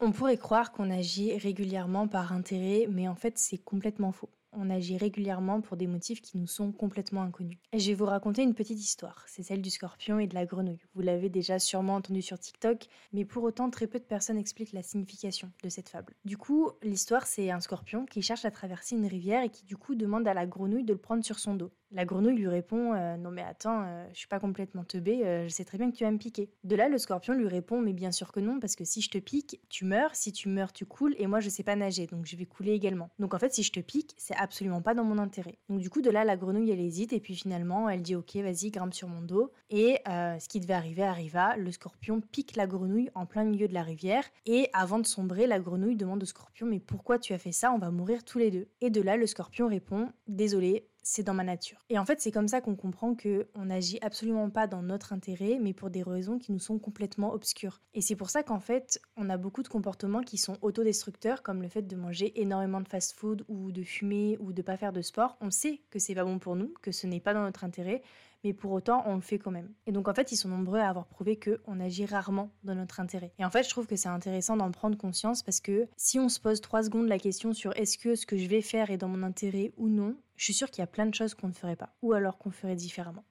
On pourrait croire qu'on agit régulièrement par intérêt, mais en fait c'est complètement faux on agit régulièrement pour des motifs qui nous sont complètement inconnus. Je vais vous raconter une petite histoire, c'est celle du scorpion et de la grenouille. Vous l'avez déjà sûrement entendu sur TikTok, mais pour autant très peu de personnes expliquent la signification de cette fable. Du coup, l'histoire c'est un scorpion qui cherche à traverser une rivière et qui du coup demande à la grenouille de le prendre sur son dos. La grenouille lui répond euh, Non, mais attends, euh, je suis pas complètement teubé, euh, je sais très bien que tu vas me piquer. De là, le scorpion lui répond Mais bien sûr que non, parce que si je te pique, tu meurs, si tu meurs, tu coules, et moi je sais pas nager, donc je vais couler également. Donc en fait, si je te pique, c'est absolument pas dans mon intérêt. Donc du coup, de là, la grenouille elle hésite, et puis finalement, elle dit Ok, vas-y, grimpe sur mon dos. Et ce qui devait arriver arriva le scorpion pique la grenouille en plein milieu de la rivière, et avant de sombrer, la grenouille demande au scorpion Mais pourquoi tu as fait ça? On va mourir tous les deux. Et de là, le scorpion répond Désolé, c'est dans ma nature. Et en fait, c'est comme ça qu'on comprend que on n'agit absolument pas dans notre intérêt, mais pour des raisons qui nous sont complètement obscures. Et c'est pour ça qu'en fait, on a beaucoup de comportements qui sont autodestructeurs, comme le fait de manger énormément de fast-food ou de fumer ou de pas faire de sport. On sait que c'est pas bon pour nous, que ce n'est pas dans notre intérêt, mais pour autant, on le fait quand même. Et donc, en fait, ils sont nombreux à avoir prouvé qu'on agit rarement dans notre intérêt. Et en fait, je trouve que c'est intéressant d'en prendre conscience parce que si on se pose trois secondes la question sur est-ce que ce que je vais faire est dans mon intérêt ou non, je suis sûre qu'il y a plein de choses qu'on ne ferait pas, ou alors qu'on ferait différemment.